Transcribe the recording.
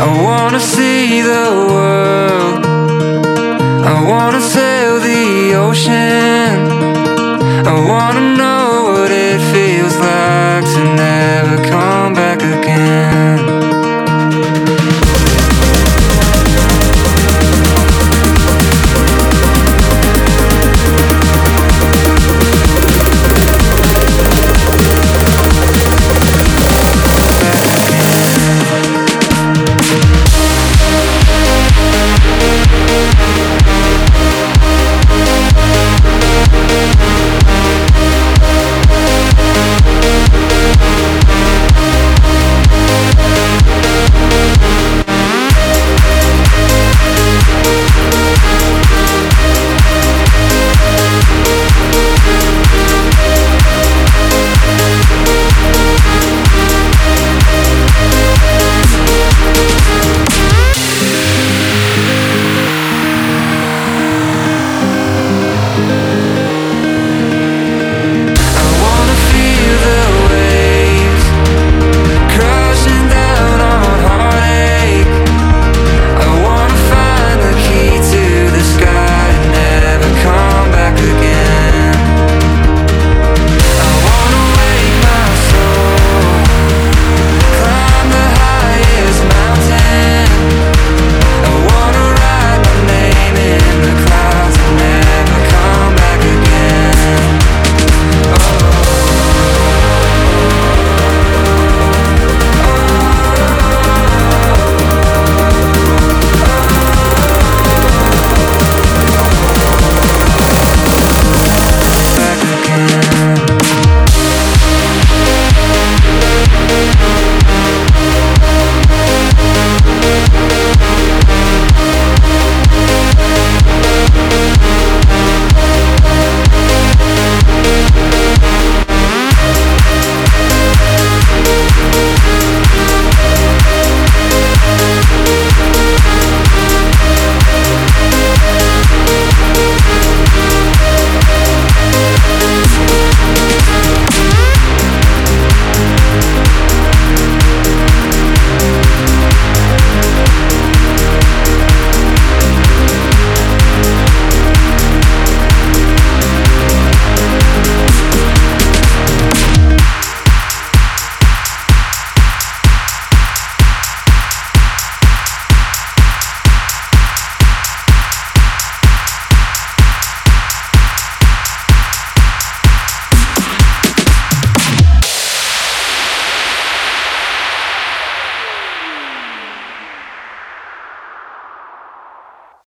I wanna see the world. I wanna sail the ocean. I wanna know.